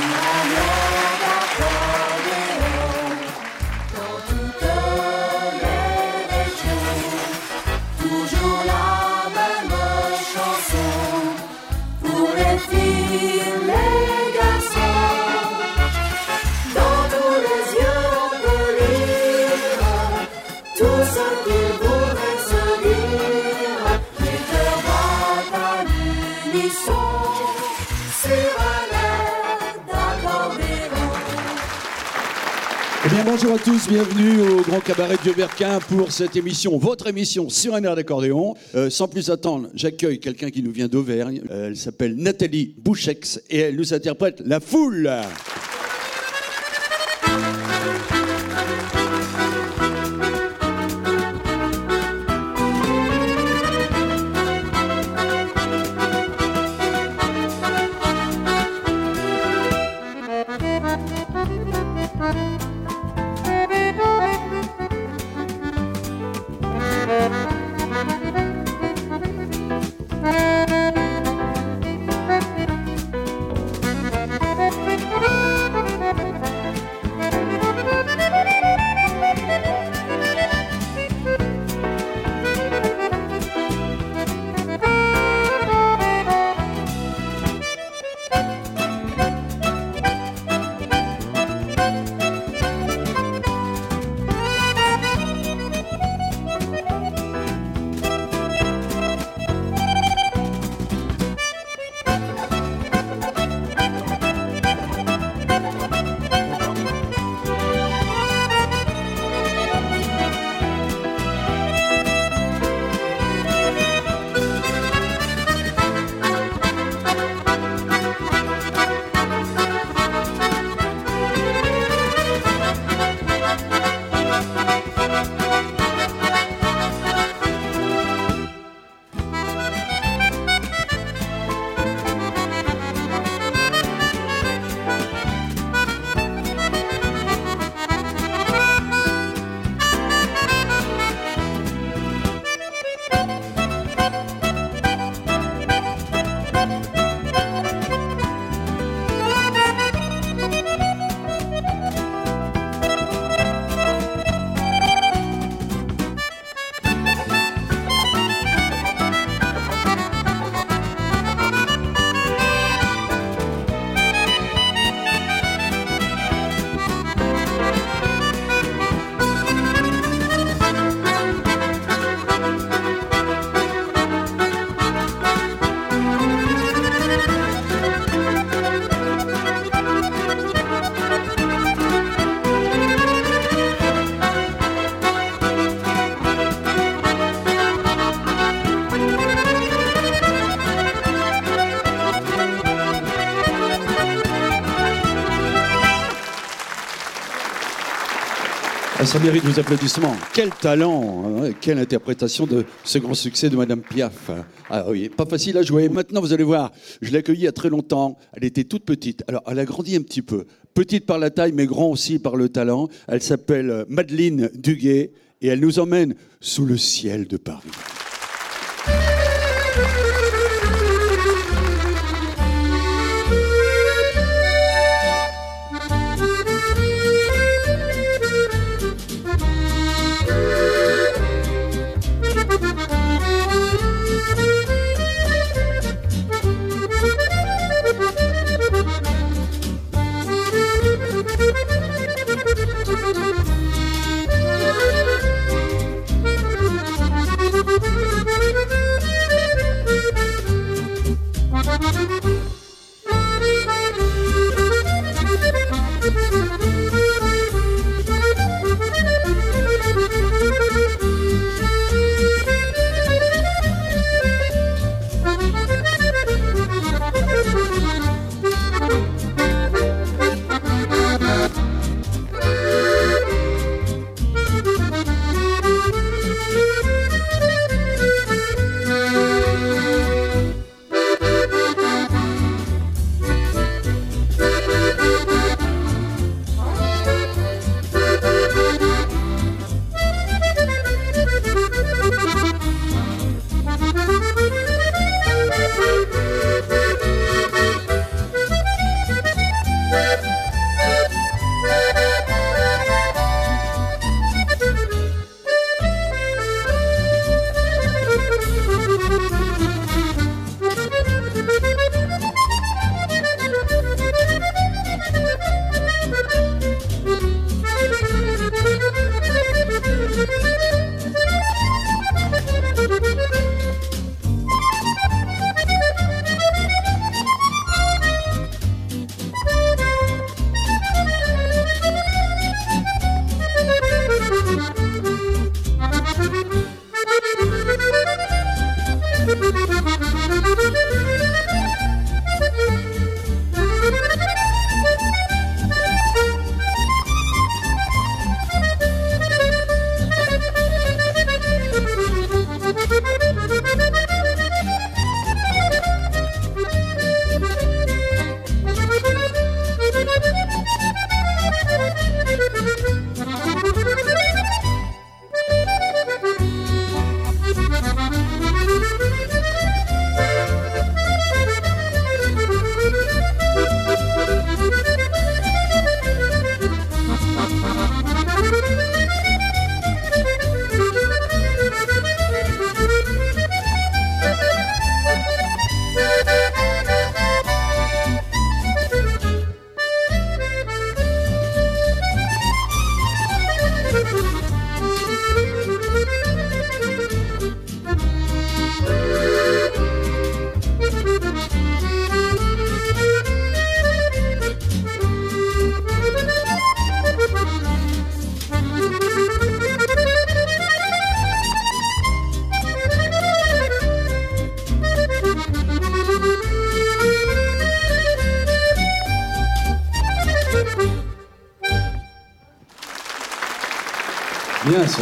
Amém. Bonjour à tous, bienvenue au Grand Cabaret de Berquin pour cette émission, votre émission sur un air d'accordéon. Euh, sans plus attendre, j'accueille quelqu'un qui nous vient d'Auvergne. Euh, elle s'appelle Nathalie Bouchex et elle nous interprète La Foule. Ça mérite vos applaudissements. Quel talent, hein, quelle interprétation de ce grand succès de Madame Piaf. Ah oui, pas facile à jouer. Maintenant, vous allez voir, je l'ai accueillie il y a très longtemps. Elle était toute petite. Alors, elle a grandi un petit peu. Petite par la taille, mais grand aussi par le talent. Elle s'appelle euh, Madeleine Duguay et elle nous emmène sous le ciel de Paris.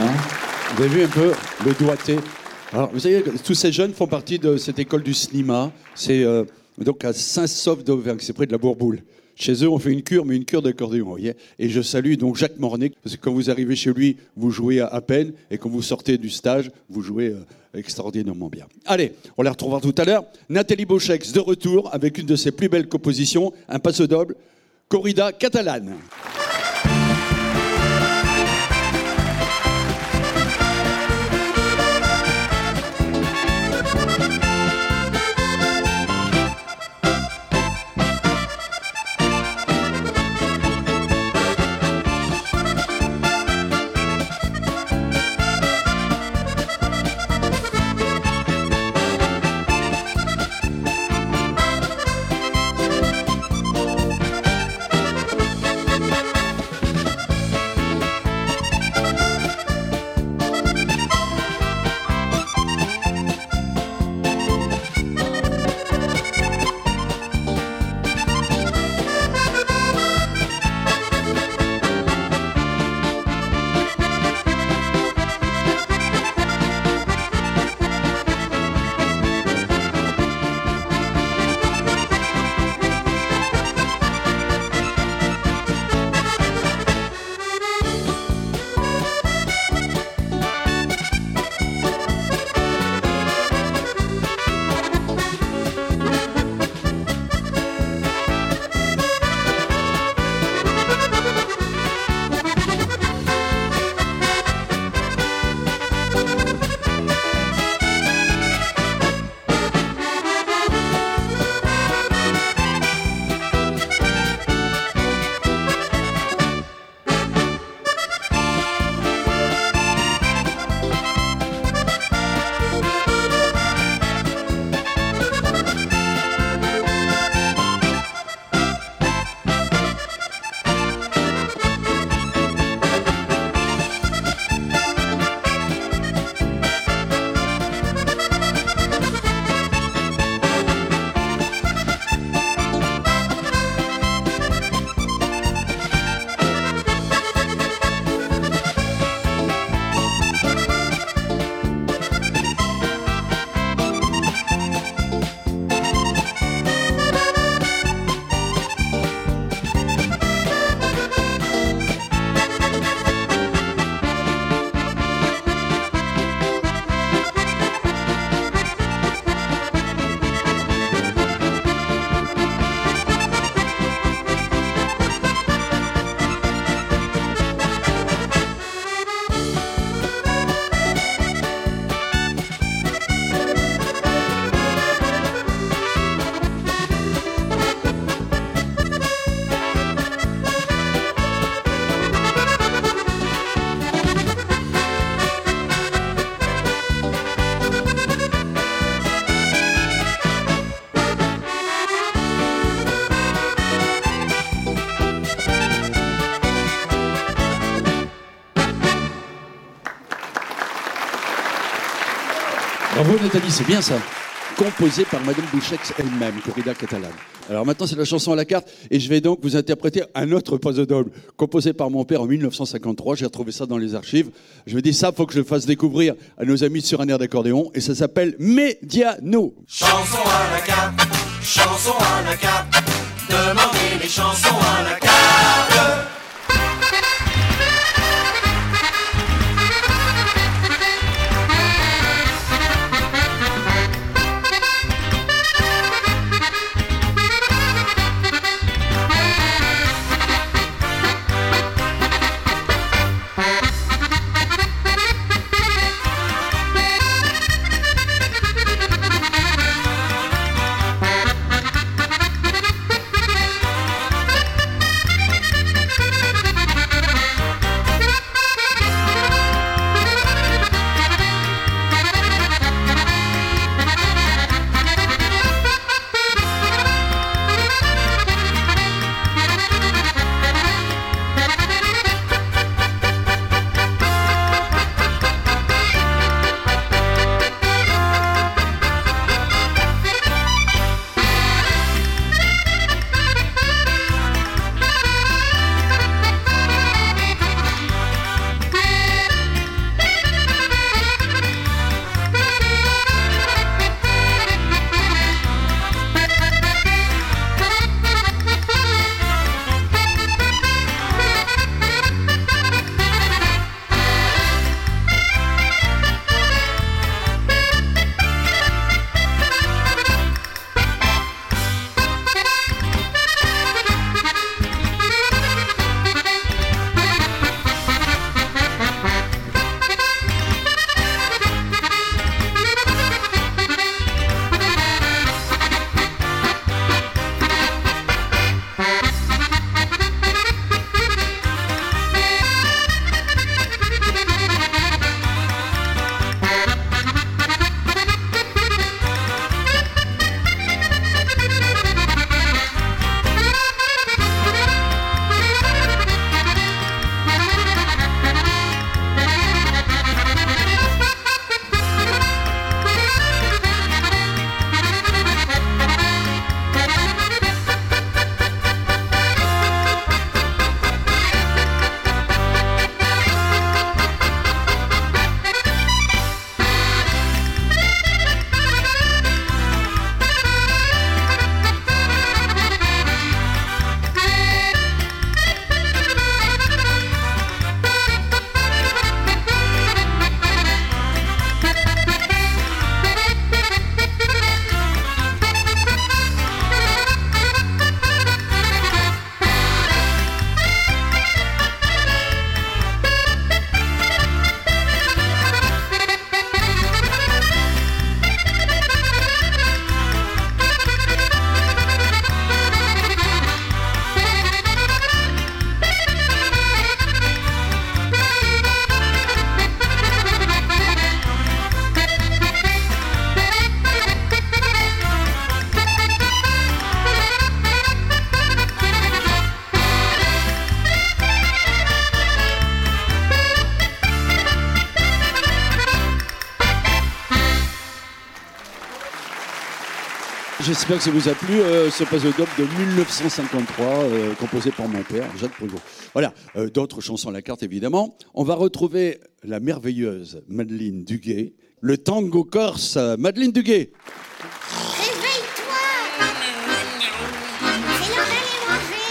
Hein vous avez vu un peu le doigté Alors, vous savez, tous ces jeunes font partie de cette école du cinéma. C'est euh, donc à Saint-Sauf d'Auvergne, c'est près de la Bourboule. Chez eux, on fait une cure, mais une cure d'accordéon, voyez. Et je salue donc Jacques Mornay, parce que quand vous arrivez chez lui, vous jouez à, peine, et quand vous sortez du stage, vous jouez euh, extraordinairement bien. Allez, on les retrouvera tout à l'heure. Nathalie Beauchex de retour avec une de ses plus belles compositions, un passo doble, Corrida catalane. C'est bien ça. Composé par Madame Bouchex elle-même, Corrida catalane. Alors maintenant c'est la chanson à la carte et je vais donc vous interpréter un autre puzzle double composé par mon père en 1953. J'ai retrouvé ça dans les archives. Je me dis ça, faut que je le fasse découvrir à nos amis sur un air d'accordéon et ça s'appelle Mediano. Chanson à la carte, chanson à la carte, demandez les chansons à la carte. J'espère que ça vous a plu, euh, ce Pasodope de 1953, euh, composé par mon père, Jacques Proulx. Voilà, euh, d'autres chansons à la carte évidemment. On va retrouver la merveilleuse Madeleine Duguay, le tango corse, Madeleine Duguay. Réveille-toi C'est l'heure d'aller manger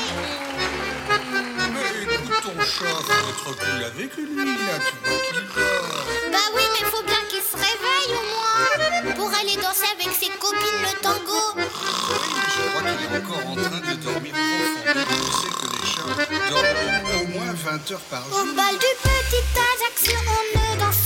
Mais écoute ton chat, faut être cool avec lui, là, tu vois qu'il dort. Bah oui, mais faut bien qu'il se réveille au moins Pour aller danser avec copines le tango Oui, je crois qu'il est encore en train de dormir profondément. Tu sais que les chats dorment au moins 20 heures par Au jour. bal du petit Ajaccio, on ne danse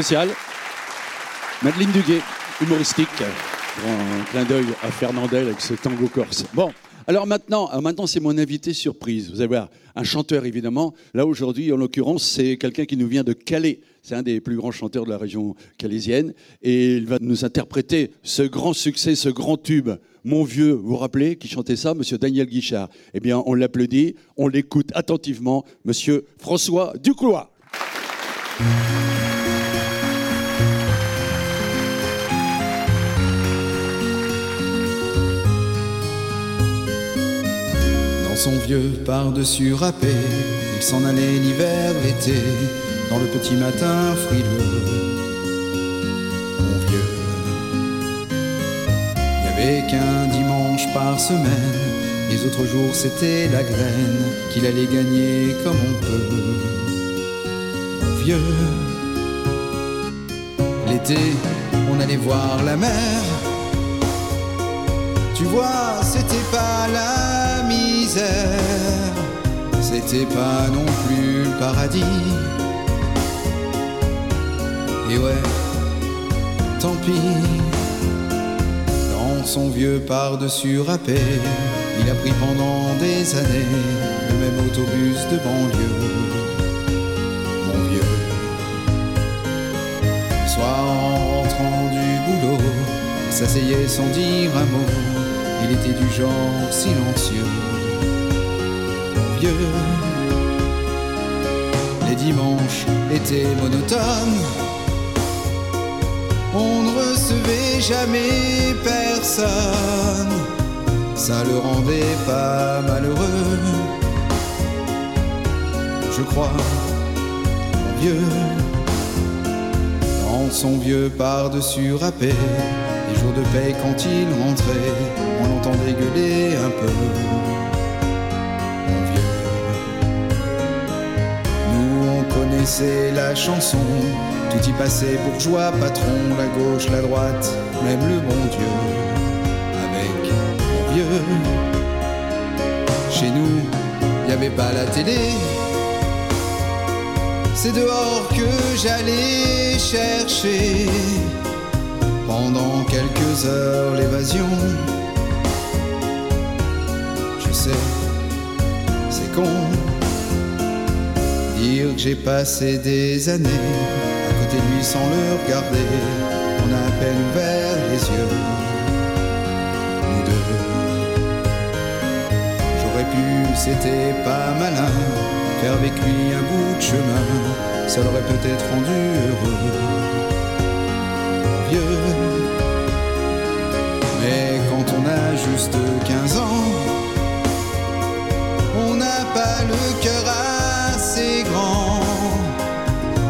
Spécial. Madeleine Duguay, humoristique. Grand clin d'œil à Fernandel avec ce tango corse. Bon, alors maintenant, maintenant c'est mon invité surprise. Vous allez voir, un chanteur évidemment. Là aujourd'hui, en l'occurrence, c'est quelqu'un qui nous vient de Calais. C'est un des plus grands chanteurs de la région calaisienne. Et il va nous interpréter ce grand succès, ce grand tube. Mon vieux, vous vous rappelez, qui chantait ça, monsieur Daniel Guichard? Eh bien, on l'applaudit, on l'écoute attentivement, monsieur François Duclois. Son vieux par-dessus râpé, il s'en allait l'hiver, l'été, dans le petit matin frileux. Mon vieux, il n'y avait qu'un dimanche par semaine, les autres jours c'était la graine qu'il allait gagner comme on peut. Mon vieux, l'été, on allait voir la mer. Tu vois, c'était pas la c'était pas non plus le paradis. Et ouais, tant pis. Dans son vieux par-dessus râpé, il a pris pendant des années le même autobus de banlieue. Mon vieux, soir en rentrant s'asseyait sans dire un mot. Il était du genre silencieux, Les dimanches étaient monotones. On ne recevait jamais personne. Ça le rendait pas malheureux. Je crois, mon vieux, dans son vieux par-dessus râpé. Les jours de paix quand il rentrait, on l'entendait gueuler un peu. On connaissait la chanson, tout y passait bourgeois, patron, la gauche, la droite, même le bon Dieu. Avec mon vieux, chez nous, y avait pas la télé. C'est dehors que j'allais chercher pendant quelques heures l'évasion. Je sais, c'est con dire que j'ai passé des années à côté de lui sans le regarder. On a à peine ouvert les yeux, nous deux. J'aurais pu, c'était pas malin, faire avec lui un bout de chemin. Ça l'aurait peut-être rendu heureux vieux. Mais quand on a juste 15 ans, on n'a pas le cœur assez grand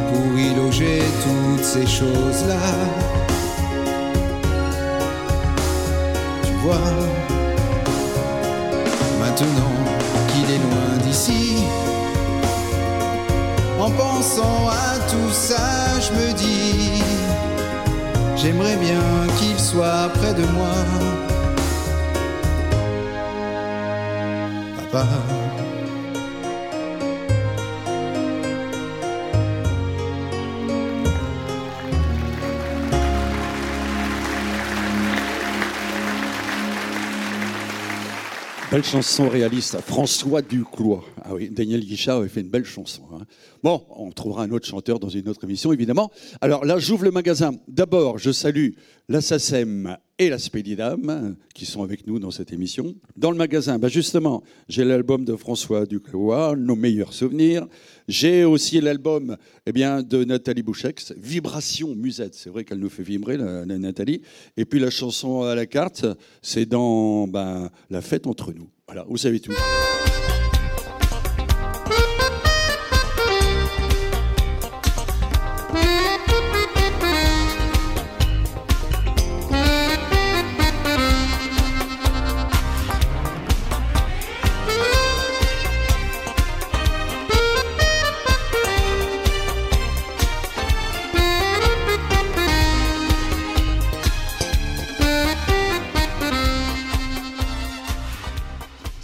pour y loger toutes ces choses-là. Tu vois, maintenant qu'il est loin d'ici, en pensant à tout ça, je me dis. J'aimerais bien qu'il soit près de moi. Papa. Belle chanson réaliste, François Duclois. Ah oui, Daniel Guichard avait fait une belle chanson. hein. Bon, on trouvera un autre chanteur dans une autre émission, évidemment. Alors là, j'ouvre le magasin. D'abord, je salue la SACEM et la Spédidam qui sont avec nous dans cette émission. Dans le magasin, bah justement, j'ai l'album de François Duclois, Nos meilleurs souvenirs. J'ai aussi l'album eh bien, de Nathalie Bouchex, Vibration Musette. C'est vrai qu'elle nous fait vibrer, Nathalie. Et puis la chanson à la carte, c'est dans ben, La fête entre nous. Voilà, vous savez tout.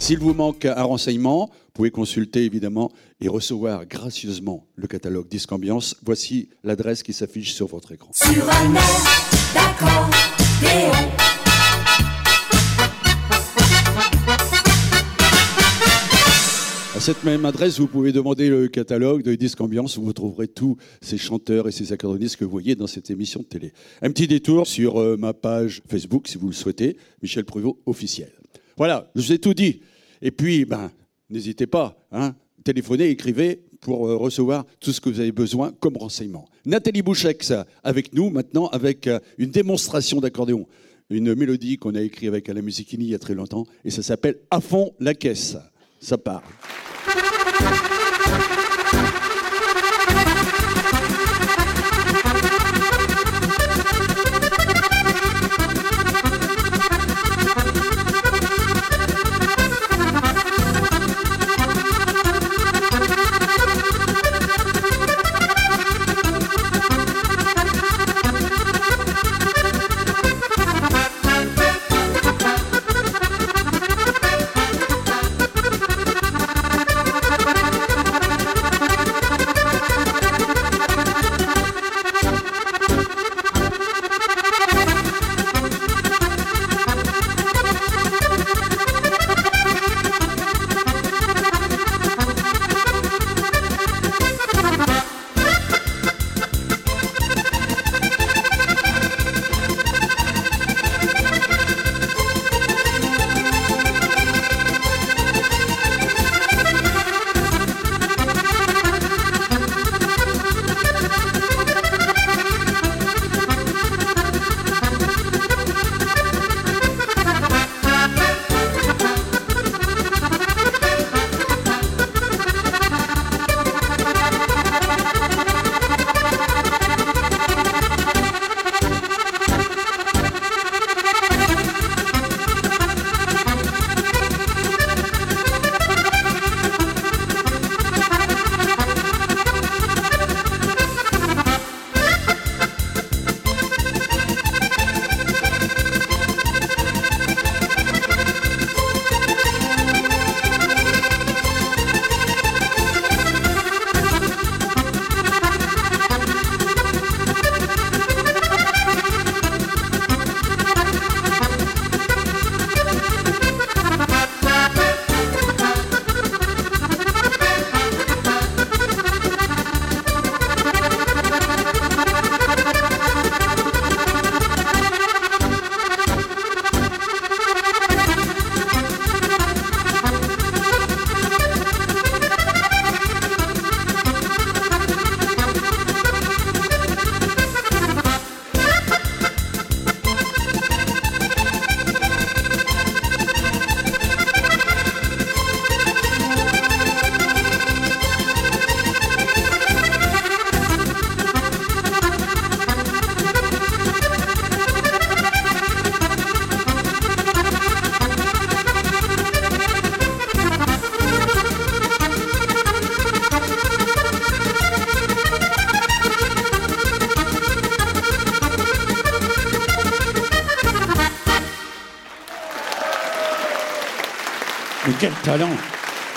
S'il vous manque un renseignement, vous pouvez consulter évidemment et recevoir gracieusement le catalogue Disque Ambiance. Voici l'adresse qui s'affiche sur votre écran. Sur un air. À cette même adresse, vous pouvez demander le catalogue de Disque Ambiance où vous trouverez tous ces chanteurs et ces accordéonistes que vous voyez dans cette émission de télé. Un petit détour sur euh, ma page Facebook si vous le souhaitez, Michel Pruvot officiel. Voilà, je vous ai tout dit. Et puis, ben, n'hésitez pas, hein, téléphonez, écrivez pour euh, recevoir tout ce que vous avez besoin comme renseignement. Nathalie Bouchex avec nous maintenant avec euh, une démonstration d'accordéon. Une mélodie qu'on a écrite avec Alain Musichini il y a très longtemps et ça s'appelle À fond la caisse. Ça part.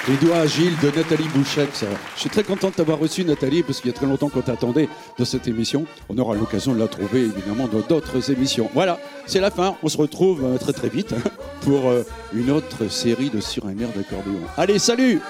Les doigts agiles de Nathalie Bouchette. Je suis très content de t'avoir reçu, Nathalie, parce qu'il y a très longtemps qu'on t'attendait dans cette émission. On aura l'occasion de la trouver, évidemment, dans d'autres émissions. Voilà, c'est la fin. On se retrouve euh, très très vite hein, pour euh, une autre série de Sur un air d'accordéon. Allez, salut